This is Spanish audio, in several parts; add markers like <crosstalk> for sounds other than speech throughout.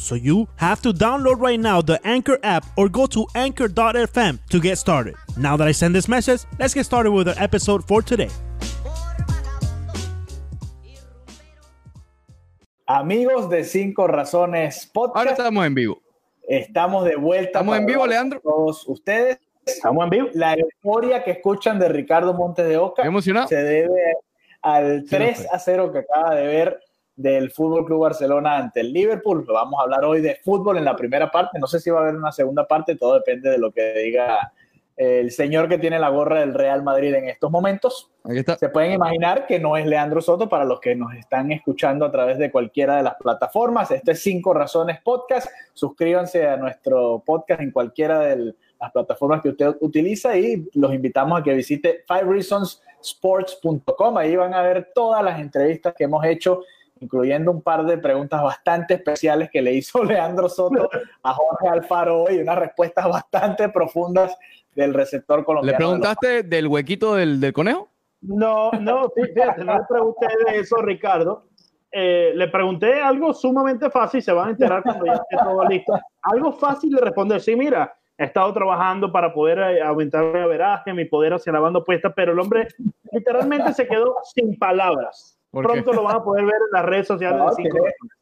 So you have to download right now the Anchor app or go to anchor.fm to get started. Now that I send this message, let's get started with our episode for today. Amigos de Cinco Razones Podcast. Ahora estamos en vivo. Estamos de vuelta. ¿Estamos en vivo, Leandro? Todos ustedes. Estamos en vivo. La euforia que escuchan de Ricardo Montes de Oca emocionado? se debe al 3 a 0 que acaba de ver del Fútbol Club Barcelona ante el Liverpool. Vamos a hablar hoy de fútbol en la primera parte. No sé si va a haber una segunda parte, todo depende de lo que diga el señor que tiene la gorra del Real Madrid en estos momentos. Se pueden imaginar que no es Leandro Soto para los que nos están escuchando a través de cualquiera de las plataformas. Este es Cinco Razones Podcast. Suscríbanse a nuestro podcast en cualquiera de las plataformas que usted utiliza y los invitamos a que visite fivereasonssports.com. Ahí van a ver todas las entrevistas que hemos hecho incluyendo un par de preguntas bastante especiales que le hizo <laughs> Leandro Soto a Jorge Alfaro hoy, unas respuestas bastante profundas del receptor colombiano. ¿Le preguntaste del huequito del, del conejo? No, no, fíjate, no le pregunté de eso, Ricardo. Eh, le pregunté algo sumamente fácil, se van a enterar cuando ya esté todo listo. Algo fácil de responder, sí, mira, he estado trabajando para poder eh, aumentar mi averaje, mi poder hacia la banda opuesta, pero el hombre literalmente se quedó sin palabras. ¿Por Pronto lo van a poder ver en las redes sociales No, de Cinco tiene- Razones.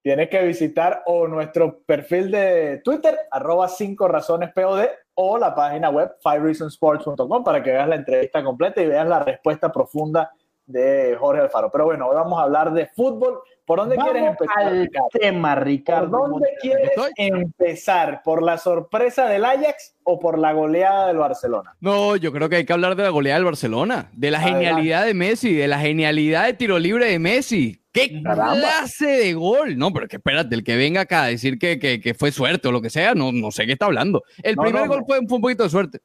Tienes que visitar o nuestro perfil de Twitter, arroba 5 razones POD, o la página web fivereasonsports.com para que veas la entrevista completa y veas la respuesta profunda de Jorge Alfaro. Pero bueno, hoy vamos a hablar de fútbol. ¿Por dónde quieres Vamos empezar? al Ricardo? tema, ¿Por Ricardo. dónde Montes. quieres estoy. empezar? ¿Por la sorpresa del Ajax o por la goleada del Barcelona? No, yo creo que hay que hablar de la goleada del Barcelona, de la Adelante. genialidad de Messi, de la genialidad de tiro libre de Messi. ¡Qué Caramba. clase de gol! No, pero que espérate, el que venga acá a decir que, que- que fue suerte o lo que sea, no, no sé qué está hablando. El No, primer no, gol no. Fue, fue un poquito de suerte.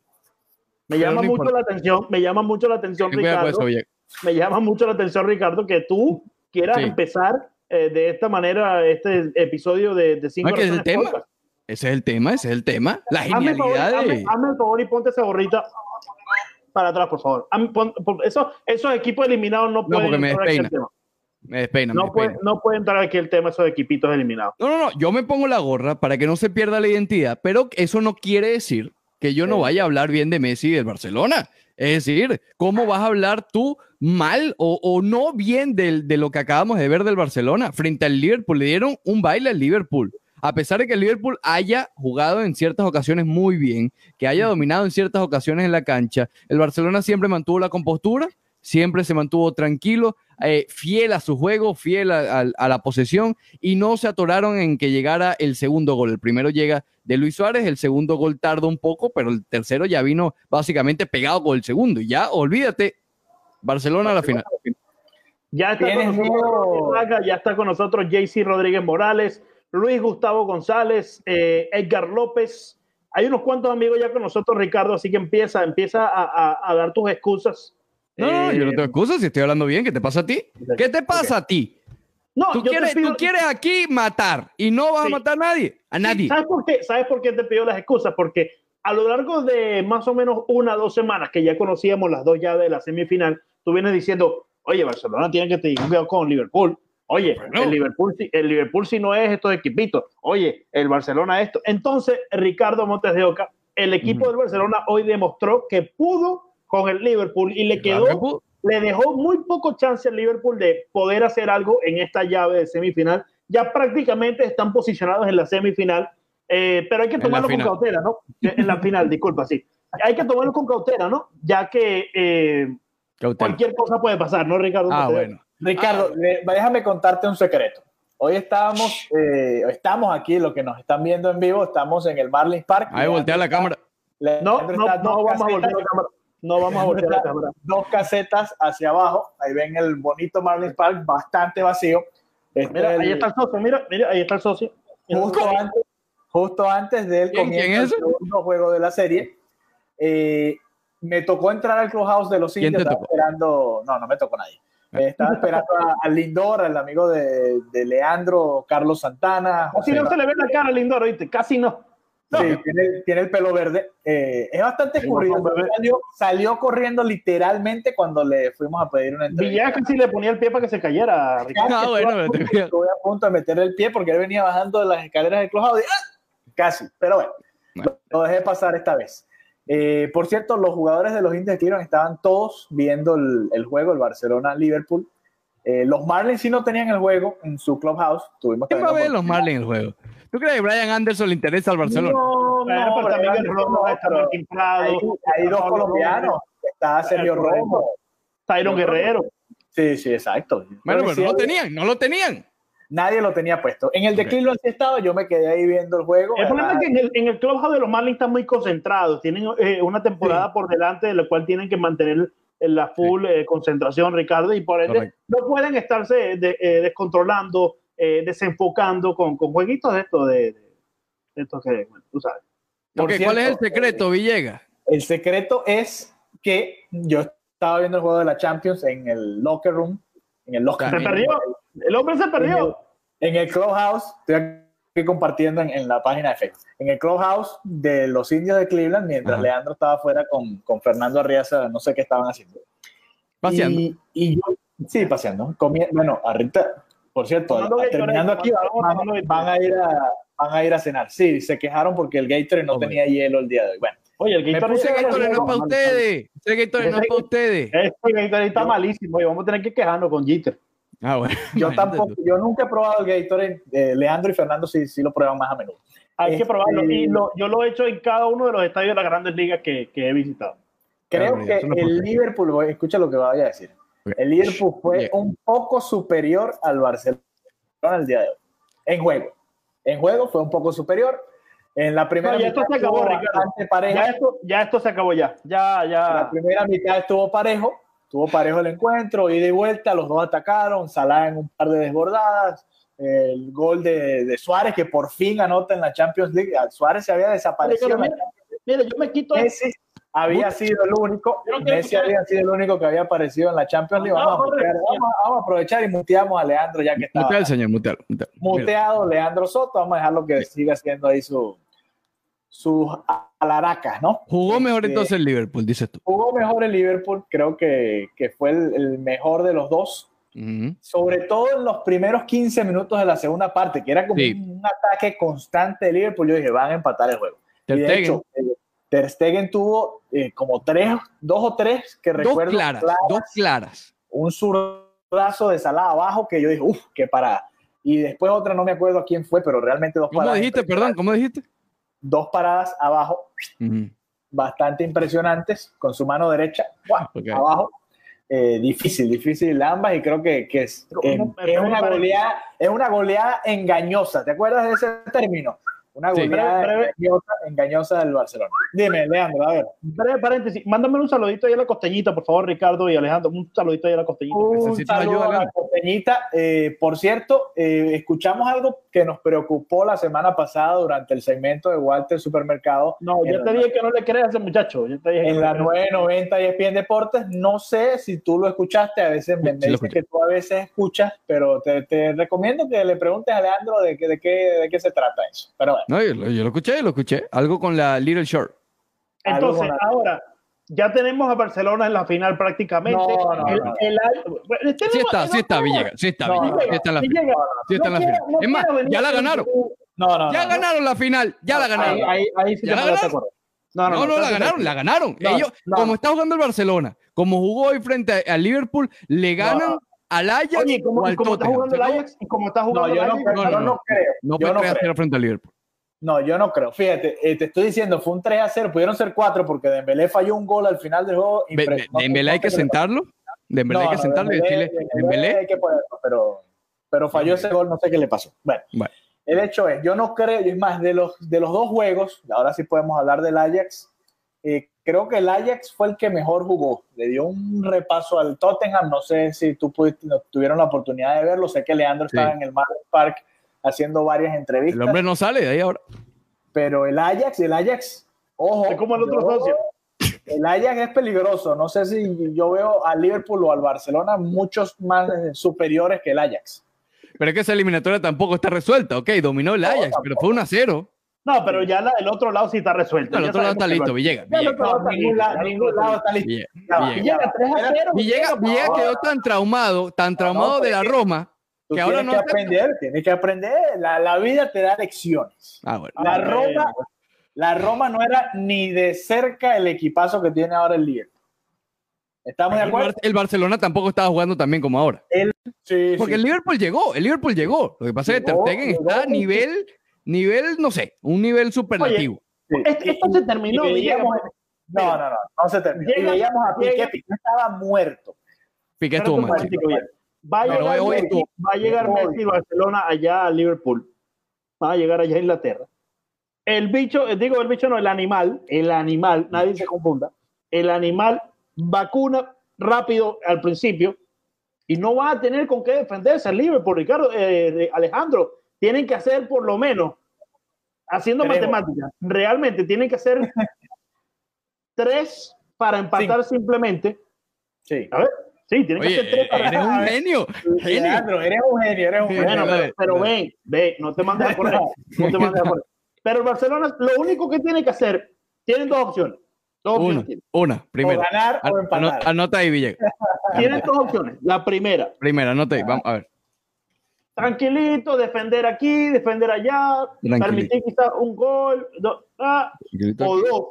Me llama no mucho importa. la atención, me llama mucho la atención, Ricardo. eso. Me llama mucho la atención, Ricardo, que tú quieras Sí. empezar eh, de esta manera este episodio de, de Cinco No, es el tema. Podcast. Ese es el tema, ese es el tema. La Hazme el, favor, genialidad hazme- de... hazme el favor y ponte esa gorrita para atrás, por favor. Hazme- pon- pon- eso, esos equipos eliminados no pueden porque me entrar aquí despeina. tema. Me despeina, me No puede, no puede entrar aquí el tema esos equipitos eliminados. No, no, no, yo me pongo la gorra para que no se pierda la identidad, pero eso no quiere decir que yo no vaya a hablar bien de Messi y del Barcelona. Es decir, ¿cómo vas a hablar tú mal o, o no bien de lo que acabamos de ver del Barcelona frente al Liverpool? Le dieron un baile al Liverpool. A pesar de que el Liverpool haya jugado en ciertas ocasiones muy bien, que haya dominado en ciertas ocasiones en la cancha, el Barcelona siempre mantuvo la compostura, siempre se mantuvo tranquilo, eh, fiel a su juego, fiel a, a- a la posesión y no se atoraron en que llegara el segundo gol. El primero llega de Luis Suárez, el segundo gol tarda un poco, pero el tercero ya vino básicamente pegado con el segundo. Y ya, olvídate, Barcelona a la final. Ya está con ¿Tienes nosotros, ya está con nosotros JC Rodríguez Morales, Luis Gustavo González, eh, Edgar López. Hay unos cuantos amigos ya con nosotros, Ricardo, así que empieza, empieza a, a- a dar tus excusas. No, Eh, yo no tengo excusas si estoy hablando bien. ¿Qué te pasa a ti? ¿Qué te pasa a ti? no, Tú yo te quieres, pido- tú quieres aquí matar y no vas Sí. a matar a nadie. A nadie. ¿Sabes por qué? ¿Sabes por qué te pido las excusas? Porque a lo largo de más o menos una o dos semanas que ya conocíamos las dos llaves de la semifinal, tú vienes diciendo, oye, Barcelona tiene que tener cuidado con Liverpool. Oye, Bueno. el, Liverpool, sí- el Liverpool si no es estos equipitos. Oye, el Barcelona esto. Entonces, Ricardo Montes de Oca, el equipo Ujú. del Barcelona hoy demostró que pudo con el Liverpool y le quedó le dejó muy poco chance al Liverpool de poder hacer algo en esta llave de semifinal. Ya prácticamente están posicionados en la semifinal, eh, pero hay que tomarlo con cautela, ¿no? En la final, disculpa, sí. Hay que tomarlo con cautela, ¿no? Ya que eh, cualquier cosa puede pasar, ¿no, Ricardo? Ah, bueno. Ricardo, le- déjame contarte un secreto. Hoy estábamos, eh, estamos aquí, lo que nos están viendo en vivo, estamos en el Marlins Park. Ahí voltea la cámara. No, Leandro no, vamos a voltear la cámara. No vamos a voltear la <laughs> cámara. Dos casetas hacia abajo. Ahí ven el bonito Marlins Park, bastante vacío. Este Mira, el- ahí está el socio, mira, mira, ahí está el socio. justo antes, justo antes del ¿Quién- comienzo quién del segundo juego de la serie. eh, me tocó entrar al clubhouse de los ¿Quién indios. Estaba tocó? esperando, no, no me tocó nadie. Eh, estaba esperando a, a Lindor, al amigo de, de Leandro, Carlos Santana. Casi José no se le ve la cara al Lindor, ¿oíste? Casi no. Sí, tiene, tiene el pelo verde. Eh, es bastante verde. Salió, salió corriendo literalmente cuando le fuimos a pedir una entrevista. Villegas casi le ponía el pie para que se cayera, Ricardo. Ah, bueno, Estuve a punto- voy a- estuve a punto de meterle el pie porque él venía bajando de las escaleras del clubhouse y ¡ah! casi, pero bueno, Bueno. lo dejé pasar esta vez. Eh, por cierto, los jugadores de los de Cleveland estaban todos viendo el, el juego, el Barcelona-Liverpool. Eh, los Marlins sí no tenían el juego en su clubhouse. Tuvimos ¿Quién va a ver los Marlins en el juego? ¿Tú crees que Brian Anderson le interesa al Barcelona? No, no, pero también el Romo está Martín Prado. hay, hay dos colombianos. Está Sergio. Romo. Tyron Guerrero. Sí, sí, exacto. Bueno, pero no lo sí, tenían, no lo tenían. Nadie lo tenía puesto. En el de. Cleveland sí estaba, yo me quedé ahí viendo el juego. El problema es que en el, en el clubhouse de los Marlins están muy concentrados. Tienen eh, una temporada por delante de la cual tienen que mantener en la full eh, concentración, Ricardo, y por ende Correcto. no pueden estarse de- eh, descontrolando, eh, desenfocando con, con jueguitos de esto de, de- de estos que, bueno, tú sabes. Por Ok, ¿Cuál es el cierto, secreto, Villegas? El secreto es que yo estaba viendo el juego de la Champions en el locker room, en el locker Se También. perdió. El hombre se perdió. en el clubhouse, estoy aquí compartiendo en, en la página de Facebook, en el clubhouse de los indios de Cleveland, mientras Ajá. Leandro estaba afuera con, con Fernando Arriaza, no sé qué estaban haciendo. Paseando. Y, y yo, sí, paseando. Comi- bueno, ahorita, por cierto, terminando aquí, van, van a ir a, van a ir a cenar. Sí, se quejaron porque el Gatorade no Ok. tenía hielo el día de hoy. Bueno, Oye, el Gatorade Ese Gatorade no es para ustedes. Ese Gatorade no es para ustedes. Este Gatorade está malísimo y vamos a tener que quejarnos con Jeter. Ah, bueno. yo Imagínate tampoco, tú. yo nunca he probado el Gatorade. eh, Leandro y Fernando sí, sí lo prueban más a menudo. Hay que Este- probarlo. Y lo- yo lo he hecho en cada uno de los estadios de las grandes ligas que, que he visitado. Creo Claro, que el. Liverpool, escucha lo que vaya a decir. El Liverpool fue Bien. un poco superior al Barcelona el día de hoy. En juego. En juego fue un poco superior. En la primera No, ya esto mitad se acabó, Ricardo. parejo. Ya esto, ya esto se acabó ya. Ya, La ya. primera mitad estuvo parejo, estuvo parejo el encuentro, ida y vuelta, los dos atacaron, Salah en un par de desbordadas, el gol de, de Suárez que por fin anota en la Champions League. Suárez se había desaparecido. Mira, mira, yo me quito Messi había sido el único, Messi había sido el único que había aparecido en la Champions League. No, Vamos, a, correcto. mutear, vamos, a- vamos a aprovechar y muteamos a Leandro ya que está Mutea al señor, mutea. mutea. Mira. muteado Leandro Soto. Vamos a dejarlo que siga haciendo ahí su sus alaracas, ¿no? Jugó mejor Este, entonces el Liverpool, dices tú. Jugó mejor el Liverpool, creo que, que fue el, el mejor de los dos, sobre todo en los primeros 15 minutos de la segunda parte, que era como Sí. un, un ataque constante de Liverpool. Yo dije, van a empatar el juego. Y de hecho, eh, Ter Stegen tuvo eh, como tres, dos o tres que dos recuerdo claras, claras, dos claras. un zurdazo de Salah abajo que yo dije, uff, qué parada. Y después otra, no me acuerdo a quién fue, pero realmente dos ¿Cómo paradas. dijiste, perdón? ¿Cómo dijiste? Dos paradas abajo, bastante impresionantes, con su mano derecha. Ok. abajo. Eh, difícil, difícil ambas y creo que, que es, es- ¿cómo? una goleada, es una goleada engañosa. ¿Te acuerdas de ese término? Una Sí. goleada Breve, breve. Engañosa, engañosa del Barcelona. Dime, Leandro, a ver. Breve paréntesis. Mándame un saludito ahí a la costeñita, por favor, Ricardo y Alejandro. Un saludito ahí a la costeñita. Un ayuda, a la costeñita. Eh, por cierto, eh, escuchamos algo que nos preocupó la semana pasada durante el segmento de Walter Supermercado. No, la- te dije que no le creas a ese muchacho. Ya te dije que en la le creas. 990 y ESPN Deportes. No sé si tú lo escuchaste, a veces me, Sí, dicen escuché. que tú a veces escuchas, pero te, te recomiendo que le preguntes a Leandro de, qué- de, qué, de qué se trata eso. Pero bueno, No, yo, lo- yo lo escuché, lo escuché. Algo con la Little Short. Entonces, ahora, ya tenemos a Barcelona en la final prácticamente. No, no, El- no. el- bueno, tenemos- Sí está, sí está, no, Villegas. Sí está, No, Villegas. no, Sí está en la Si final. llega, Sí está en la no final. quiero- no Es más, ya la ganaron. no, no. Ya no, ganaron la final. Ya la Ahí, ganaron. ahí, ahí sí Ya la ganaron. acuerdo. No, no, la ganaron, la ganaron. No, Ellos, no. como está jugando el Barcelona, como jugó hoy frente a- al Liverpool, le ganan No. al Ajax Oye, ¿y cómo, o al cómo está Tottenham. jugando el No, Ajax? ¿Y cómo está No, jugando yo el no, Ajax? creo, No, no, yo no. no creo. No yo puede no creer creo. frente al Liverpool. No, yo no creo. Fíjate, eh, te estoy diciendo, fue un 3 a 0. Pudieron ser 4 porque Dembélé falló un gol al final del juego. No- Dembélé no hay que sentarlo. Dembélé hay No, que no, sentarlo y Dembélé- decirle, Dembélé Dembélé, hay que ponerlo, pero, pero falló ese gol, no sé qué le pasó. Bueno, Bueno. el hecho es, yo no creo, y es más, de los, de los dos juegos, ahora sí podemos hablar del Ajax, eh, creo que el Ajax fue el que mejor jugó. Le dio un repaso al Tottenham, no sé si tú pudiste, no, tuvieron la oportunidad de verlo, sé que Leandro Sí. estaba en el Marlins Park haciendo varias entrevistas. El hombre no sale de ahí ahora. Pero el Ajax, el Ajax, ojo. Es como el otro yo- socio. El Ajax es peligroso. No sé si yo veo al Liverpool o al Barcelona muchos más eh, superiores que el Ajax. Pero es que esa eliminatoria tampoco está resuelta. Ok, dominó el Ajax, pero fue 1 a 0. No, pero ya la- el otro lado sí está resuelto. No, el otro lado está listo, Villegas. Villegas. otro lado No, está ningún, listo, lado, ningún está listo. Villegas. Ya va, Villegas. ya va. Villegas 3 a 0. Villegas, Villegas no. quedó tan traumado, tan traumado no, de la Roma, Tú que ahora tienes no que aprender, tienes que aprender. La, la vida te da lecciones. Ah, bueno. La Ah, Roma, la Roma no era ni de cerca el equipazo que tiene ahora el Liverpool. ¿Estamos de El, acuerdo? El Barcelona tampoco estaba jugando tan bien como ahora. Sí, Porque sí. el Liverpool llegó, el Liverpool llegó. Lo que pasa es que Ter Llegó, Stegen llegó, está a nivel, nivel, no sé, un nivel superlativo. Sí. Esto- esto se terminó, Y veíamos- no, no, no, no se terminó. Y Llega- veíamos a Piqué, Piqué estaba muerto. Piqué estuvo mal. Va a llegar, Messi, estuvo- va a llegar hoy. Messi y Barcelona allá a Liverpool. Va a llegar allá a Inglaterra. El bicho, eh, digo el bicho no, el animal, el animal, nadie se confunda. El animal vacuna rápido al principio y no va a tener con qué defenderse el Liverpool, Ricardo, eh, Alejandro. Tienen que hacer por lo menos, haciendo matemáticas, realmente tienen que hacer <laughs> tres para empatar simplemente. Sí. A ver, sí, tienen que hacer tres para eres un genio. Leandro, eres un genio, eres un genio. Bueno, pero, pero ven, ven, no te mandes a correr. No te mandes a correr. Pero el Barcelona, lo único que tiene que hacer, tienen dos opciones. Dos opciones Una, tienen. una, O primero. ganar o Ano- empatar. Anota ahí, Villegas. <laughs> Tienen dos opciones. La primera, Primero, anota ahí. Vamos a ver. tranquilito, defender aquí, defender allá, permitir quizás un gol, do- ah, o dos.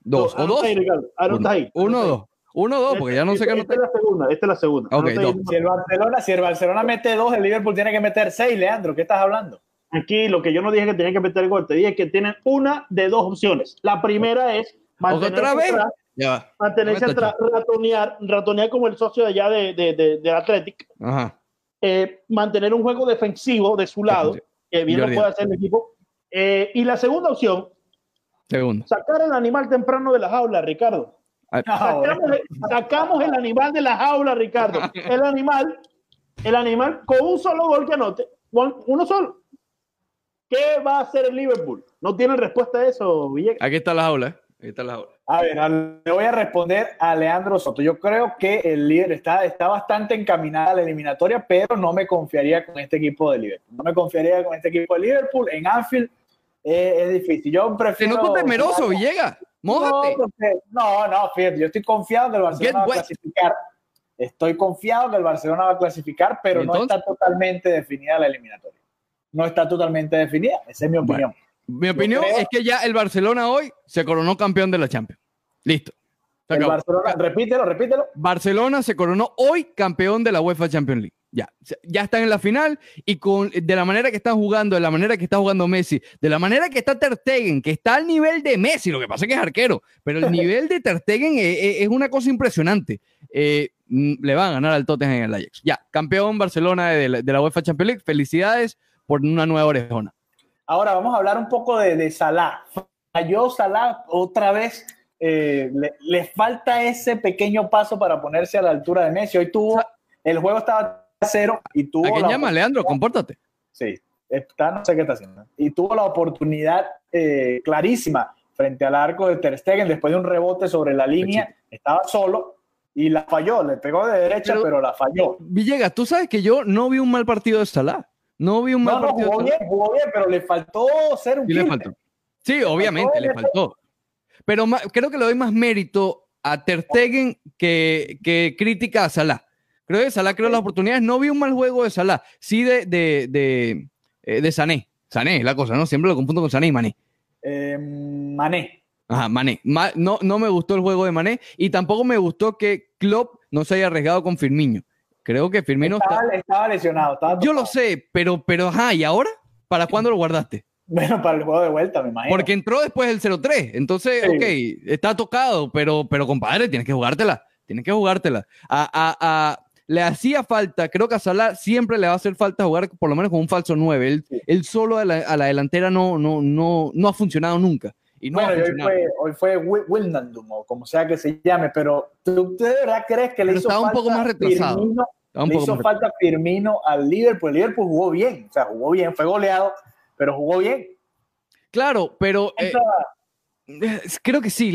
Dos. ¿O dos? ahí, anota Uno, ahí. uno o dos. Uno o dos, porque ya no sé qué Esta- anotar. Esta es la segunda, esta es la segunda. Ok, Anota ahí. dos. Si el Barcelona, si el Barcelona mete dos, el Liverpool tiene que meter seis, Leandro. ¿Qué estás hablando? Aquí lo que yo no dije que tenían que meter gol, te dije que tienen una de dos opciones. La primera es mantenerse ¿Otra vez? atrás, Ya va. mantenerse No atrás, ratonear, ratonear como el socio de allá de, de, de, del Athletic, Ajá. eh, mantener un juego defensivo de su lado, que bien lo puede hacer el equipo. Eh, y la segunda opción, Segundo. sacar el animal temprano de la jaula, Ricardo. Ah. <laughs> Sacamos, el- sacamos el animal de la jaula, Ricardo. El animal, el animal con un solo gol que anote, uno solo. ¿Qué va a hacer el Liverpool? No tienen respuesta a eso, Villegas. Aquí está la jaula. ¿eh? Aquí está la jaula. A ver, le voy a responder a Leandro Soto. Yo creo que el líder está, está bastante encaminada a la eliminatoria, pero no me confiaría con este equipo de Liverpool. No me confiaría con este equipo de Liverpool. En Anfield eh, es difícil. Yo Te prefiero. noto temeroso, Villegas. No, Mójate. porque- no, no, fíjate, yo estoy confiado que el Barcelona Get va a clasificar. Estoy confiado que el Barcelona va a clasificar, pero ¿Y no está totalmente definida la eliminatoria. No está totalmente definida, esa es mi opinión. Mi opinión creo- es que ya el Barcelona hoy se coronó campeón de la Champions. Listo. El. Barcelona, repítelo, repítelo. Barcelona se coronó hoy campeón de la UEFA Champions League. Ya, ya están en la final y con de la manera que están jugando, de la manera que está jugando Messi, de la manera que está Ter Stegen, que está al nivel de Messi, lo que pasa es que es arquero, pero el <laughs> nivel de Ter Stegen es, es- es una cosa impresionante. Eh, mm, le van a ganar al Tottenham en el Ajax. Ya, campeón Barcelona de la, de la UEFA Champions League. Felicidades por una nueva orejona. Ahora vamos a hablar un poco de, de Salah. Falló Salah otra vez. eh, le, le falta ese pequeño paso para ponerse a la altura de Messi. Hoy tuvo, el juego estaba a cero y tuvo. ¿A quién la llama, Leandro? Compórtate. Sí, está, no sé qué está haciendo. Y tuvo la oportunidad eh, clarísima frente al arco de Ter Stegen después de un rebote sobre la línea. Estaba solo y la falló. Le pegó de derecha, Pero- pero, la falló. Villegas, tú sabes que yo no vi un mal partido de Salah. No vi un mal No, no, partido jugó de Salah. bien, jugó bien, pero le faltó ser un Sí, le killer. faltó. Sí, obviamente, le faltó. Pero creo que le doy más mérito a Ter Stegen que, que crítica a Salah. Creo que Salah creó las oportunidades. No vi un mal juego de Salah. Sí de, de, de, eh, de Sané. Sané es la cosa, ¿no? Siempre lo confundo con Sané y Mané. Eh, Mané. Ajá, Mané. Ma- no, no me gustó el juego de Mané y tampoco me gustó que Klopp no se haya arriesgado con Firmino. Creo que Firmino está... Estaba, lesionado. estaba Yo lo sé, pero, pero ajá, ¿y ahora? ¿Para cuándo lo guardaste? <laughs> Bueno, para el juego de vuelta, me imagino. Porque entró después del 0-3. Entonces, Sí. ok, está tocado, pero, pero compadre, tienes que jugártela. Tienes que jugártela. A, a- a- le hacía falta, creo que a Salah siempre le va a hacer falta jugar por lo menos con un falso 9. Él, Sí. él solo a la, a la delantera no, no, no, no ha funcionado nunca. Y no bueno, hoy fue, hoy fue Wi- Wijnaldum, o como sea que se llame, pero ¿tú, tú de verdad crees que le Pero hizo estaba un falta poco más retrasado. Firmino? Le hizo falta Firmino al Liverpool. El Liverpool jugó bien, o sea, jugó bien, fue goleado, pero jugó bien. Claro, pero eh, creo que sí.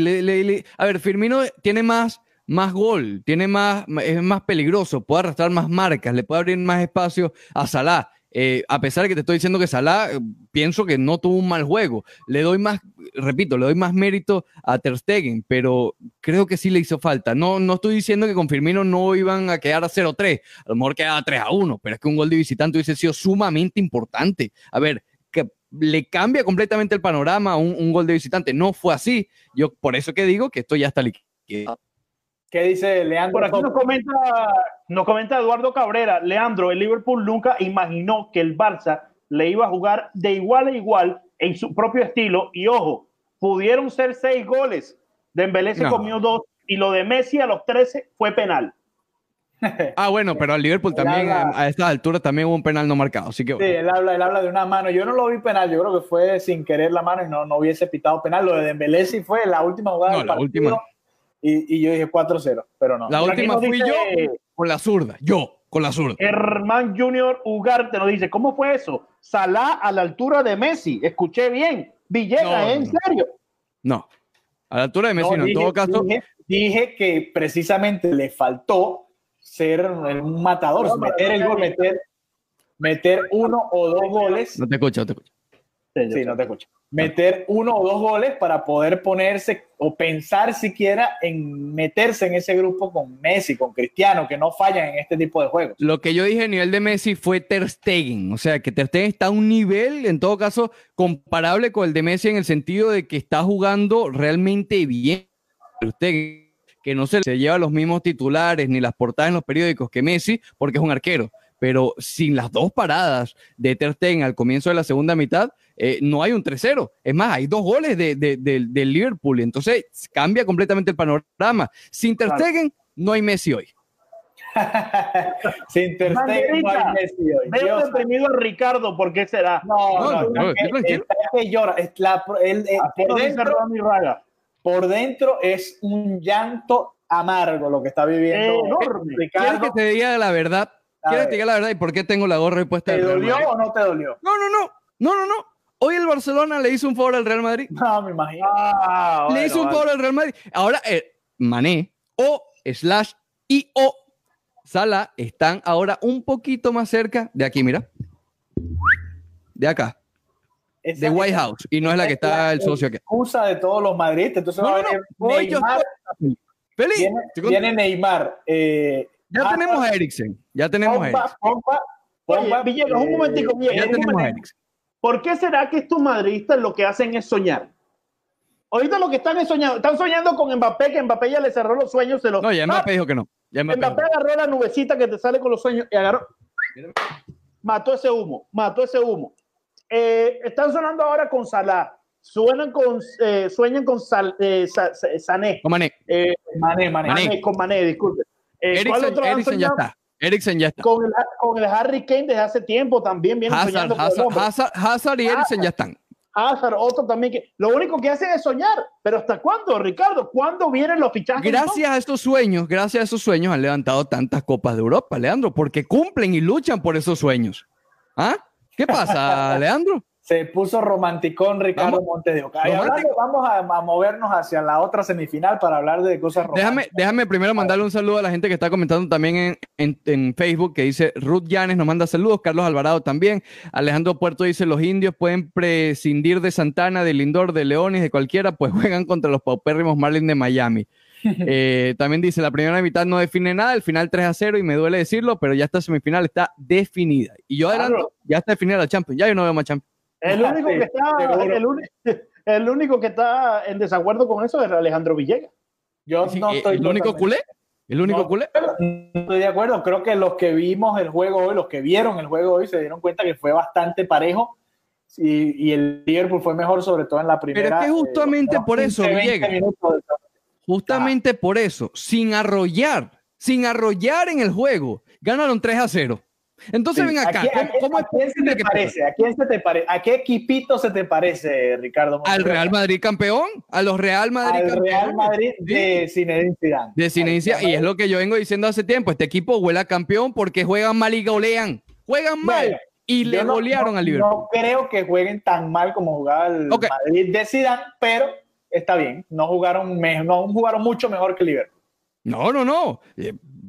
a ver, Firmino tiene más, más gol, tiene más, es más peligroso, puede arrastrar más marcas, le puede abrir más espacio a Salah. Eh, a pesar de que te estoy diciendo que Salah, eh, pienso que no tuvo un mal juego. Le doy más, repito, le doy más mérito a Ter Stegen, pero creo que sí le hizo falta. No, no estoy diciendo que con Firmino no iban a quedar a 0-3, a lo mejor quedaba 3-1, pero es que un gol de visitante hubiese sido sumamente importante. A ver, que le cambia completamente el panorama a un, gol de visitante. No fue así. Yo por eso que digo que esto ya está liquidado. ¿Qué dice Leandro? Por aquí nos comenta, nos comenta Eduardo Cabrera. Leandro, el Liverpool nunca imaginó que el Barça le iba a jugar de igual a igual en su propio estilo. Y ojo, pudieron ser seis goles. Dembélé se comió dos y lo de Messi a los 13 fue penal. <laughs> Ah, bueno, pero al Liverpool también, a esta altura también hubo un penal no marcado. Así que... Sí, él habla, él habla de una mano. Yo no lo vi penal, yo creo que fue sin querer la mano y no, no hubiese pitado penal. Lo de Dembélé sí fue la última jugada no, del la partido. última. Y, y, yo dije 4-0, pero no. La última fui dice, yo con la zurda, yo con la zurda. Germán Junior Ugarte nos dice, ¿cómo fue eso? Salah a la altura de Messi, escuché bien. Villegas, No, ¿en no. serio? No, a la altura de Messi no, en dije, todo caso. Dije, dije que precisamente le faltó ser un matador, No, meter el gol, meter, meter uno o dos goles. No te escucho, no te escucho. Sí, no te escucho. Meter uno o dos goles para poder ponerse o pensar siquiera en meterse en ese grupo con Messi, con Cristiano, que no fallan en este tipo de juegos. Lo que yo dije a nivel de Messi fue Ter Stegen, o sea, que Ter Stegen está a un nivel, en todo caso, comparable con el de Messi en el sentido de que está jugando realmente bien. Stegen, que no se, se lleva los mismos titulares ni las portadas en los periódicos que Messi, porque es un arquero. Pero sin las dos paradas de Ter Stegen al comienzo de la segunda mitad, eh, no hay un 3-0. Es más, hay dos goles del de, de, de Liverpool. Entonces cambia completamente el panorama. Sin Ter Stegen, no hay Messi hoy. <laughs> Sin Ter Stegen, no hay Messi hoy. Veo deprimido a Ricardo, ¿por qué será? No, No, no, está que llora. Así por, dentro, es un llanto amargo lo que está viviendo Enorme. ¿Quieres Ricardo. que te diga la verdad? A ¿Quieres ver. que te diga la verdad y por qué tengo la gorra y puesta ¿Te dolió o no te dolió? No, no, no. No, no, no. Hoy el Barcelona le hizo un favor al Real Madrid. No, me imagino. Ah, le hizo un vale. favor al Real Madrid. Ahora, eh, Mané o slash y o Sala están ahora un poquito más cerca de aquí, mira. De acá, Esa- de White House. Y no es la que está el socio aquí. excusa de todos los madridistas. Entonces No, va a no, no. yo Neymar. estoy feliz. Viene Neymar. eh, Ya Hazard, tenemos a Eriksen. Ya tenemos a Eriksen. Oye, Villegas, un eh, momentico, Villegas, Ya un tenemos a momentico. Eriksen. ¿Por qué será que estos madridistas lo que hacen es soñar? Ahorita lo que están es soñando. Están soñando con Mbappé, que Mbappé ya le cerró los sueños. Se los... No, ya Mbappé dijo que no. Ya Mbappé Mbappé agarró la nubecita que te sale con los sueños y agarró. Mató ese humo, mató ese humo. Eh, están sonando ahora con Salah. Suenan con, eh, sueñan con Sal- eh, Sa- Sa- Sané. Con Mané. Eh, Mané, Mané. Mané. Mané, con Mané, disculpe. Eh, ¿cuál Eriksen, otro han Eriksen ya está. Eriksen ya está. Con el, con el Harry Kane desde hace tiempo también viene Hazard, soñando con el Hazard. Hazard, Hazard y Eriksen ya están. Hazard, otro también que lo único que hacen es soñar. Pero ¿hasta cuándo, Ricardo? ¿Cuándo vienen los fichajes? Gracias a estos sueños, gracias a esos sueños han levantado tantas copas de Europa, Leandro, porque cumplen y luchan por esos sueños. ¿Ah? ¿Qué pasa, <laughs> Leandro? Se puso romanticón Ricardo Vamos. Montes de Oca. Vamos a, a movernos hacia la otra semifinal para hablar de cosas románticas. Déjame, déjame primero mandarle un saludo a la gente que está comentando también en, en- en Facebook, que dice Ruth Llanes nos manda saludos, Carlos Alvarado también, Alejandro Puerto dice los indios pueden prescindir de Santana, de Lindor, de Leones, de cualquiera, pues <laughs> juegan contra los paupérrimos Marlins de Miami. <laughs> Eh, también dice, la primera mitad no define nada, el final 3 a 0 y me duele decirlo, pero ya esta semifinal está definida. Y yo adelanto, Claro. ya está definida la Champions, ya yo no veo más Champions. El <laughs> único, que está, el, <laughs> el único que está en desacuerdo con eso es Alejandro Villegas. Yo Sí, no eh, estoy el único culé, el único No. culé. No estoy de acuerdo. Creo que los que vimos el juego hoy, los que vieron el juego hoy, se dieron cuenta que fue bastante parejo. Y, y el Liverpool fue mejor, sobre todo en la primera. es que justamente eh, por eso, 15, 20 Villegas. Justamente Ah. por eso, sin arrollar, sin arrollar en el juego, ganaron 3 a 0. Entonces Sí. ven acá, ¿A quién, ¿cómo, cómo a es quién se te que parece? ¿A quién se te parece? ¿A qué equipito se te parece, Ricardo? al? Real Madrid campeón? ¿A los Real Madrid Al? Real Madrid Sí. de Zinedine Zidane. de Cinencia, y es lo que yo vengo diciendo hace tiempo, este equipo huele a campeón porque juegan mal y golean, juegan mal Bueno, y le no- golearon no- al Liverpool. No creo que jueguen tan mal como jugaba el. Madrid de Zidane, pero está bien. No jugaron, no jugaron mucho mejor que el Liverpool. No, no, no.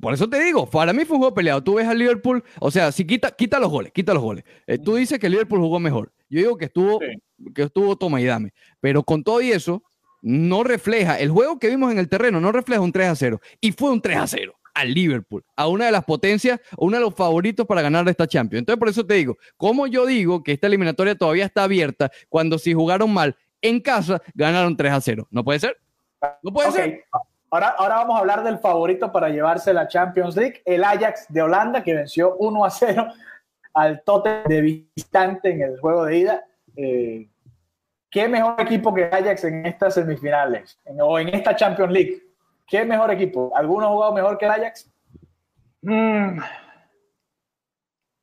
Por eso te digo, para mí fue un juego peleado. Tú ves al Liverpool, o sea, si quita, quita los goles, quita los goles. Eh, tú dices que el Liverpool jugó mejor. Yo digo que estuvo, Sí. que estuvo toma y dame. Pero con todo y eso, no refleja, el juego que vimos en el terreno no refleja un 3 a 0. Y fue un 3 a 0 al Liverpool, a una de las potencias, uno de los favoritos para ganar esta Champions. Entonces, por eso te digo, como yo digo que esta eliminatoria todavía está abierta cuando si jugaron mal en casa, ganaron 3 a 0. ¿No puede ser? No puede ser. Ahora, ahora vamos a hablar del favorito para llevarse la Champions League, el Ajax de Holanda, que venció 1 a 0 al Tottenham de visitante en el juego de ida. Eh, ¿Qué mejor equipo que Ajax en estas semifinales en- o en esta Champions League? ¿Qué mejor equipo? ¿Alguno ha jugado mejor que el Ajax? Mm,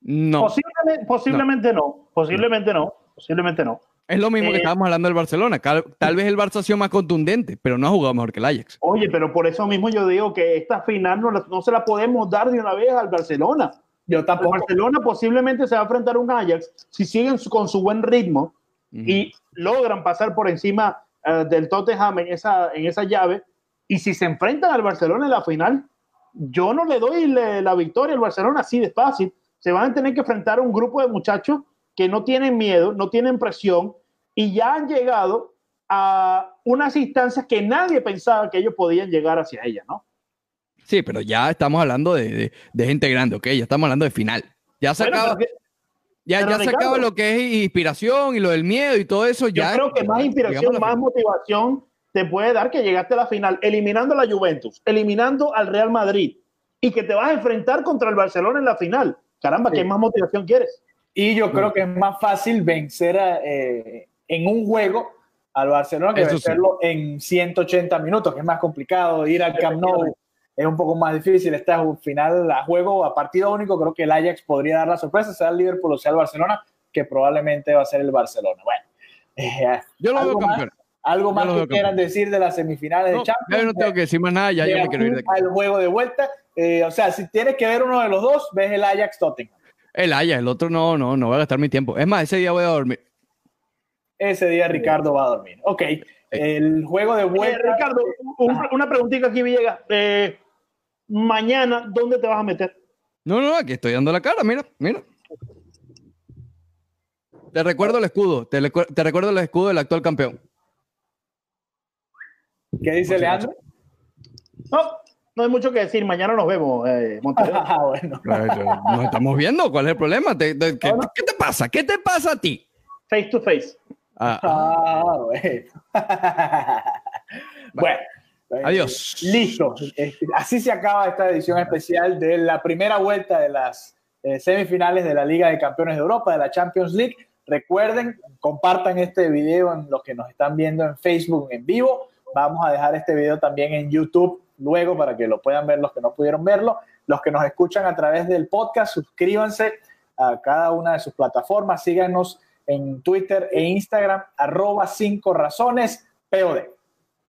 No. posiblemente, posiblemente no. Posiblemente no. Posiblemente no. Es lo mismo que Eh, estábamos hablando del Barcelona. Tal, vez el Barça ha sido más contundente, pero no ha jugado mejor que el Ajax. Oye, pero por eso mismo yo digo que esta final no, no se la podemos dar de una vez al Barcelona. Yo El tampoco. Barcelona posiblemente se va a enfrentar a un Ajax si siguen su- con su buen ritmo y logran pasar por encima eh, del Tottenham en esa, en esa llave. Y si se enfrentan al Barcelona en la final, yo no le doy le- la victoria al Barcelona así de fácil. Se van a tener que enfrentar a un grupo de muchachos que no tienen miedo, no tienen presión y ya han llegado a unas instancias que nadie pensaba que ellos podían llegar hacia ellas, ¿no? Sí, pero ya estamos hablando de, de- de gente grande, ¿ok? Ya estamos hablando de final. Ya se Bueno, acaba, que- ya, ya se acaba lo que es inspiración y lo del miedo y todo eso. Yo ya, creo que más inspiración, más motivación te puede dar que llegaste a la final, eliminando a la Juventus, eliminando al Real Madrid y que te vas a enfrentar contra el Barcelona en la final. Caramba, Sí. ¿qué más motivación quieres? Y yo creo que es más fácil vencer a, eh, en un juego al Barcelona que Eso sí. vencerlo en 180 minutos, que es más complicado. Ir al Camp Nou es un poco más difícil. Esta es un final a juego, a partido único. Creo que el Ajax podría dar la sorpresa, sea el Liverpool o sea el Barcelona, que probablemente va a ser el Barcelona. Bueno, eh, Yo lo veo ¿algo más, campeón. algo más que quieran decir de las semifinales No, de Champions? yo no tengo que decir más nada, ya De yo me quiero ir de aquí aquí. al juego de vuelta. Eh, o sea, si tienes que ver uno de los dos, ves el Ajax Tottenham. El Ajax, el otro no, no, no voy a gastar mi tiempo. Es más, ese día voy a dormir. Ese día Ricardo va a dormir. Ok, el juego de Eh, vuelta. Ricardo, un- una preguntita aquí, Villegas. Eh, mañana, ¿dónde te vas a meter? No, no, aquí estoy dando la cara, mira, mira. Te recuerdo el escudo, te, te recuerdo el escudo del actual campeón. ¿Qué dice Leandro? No, no hay mucho que decir. Mañana nos vemos, eh, Monterrey. <laughs> Ah, bueno. Nos estamos viendo, ¿cuál es el problema? Te- te- ¿qué, te pasa? ¿Qué te pasa a ti? Face to face. Ah, Ah, <laughs> bueno. bueno. Adiós. Listo. Este, Así se acaba esta edición especial de la primera vuelta de las eh, semifinales de la Liga de Campeones de Europa, de la Champions League. Recuerden, compartan este video en los que nos están viendo en Facebook en vivo. Vamos a dejar este video también en YouTube luego para que lo puedan ver los que no pudieron verlo. Los que nos escuchan a través del podcast, suscríbanse a cada una de sus plataformas. Síganos en Twitter e Instagram, arroba 5 razones.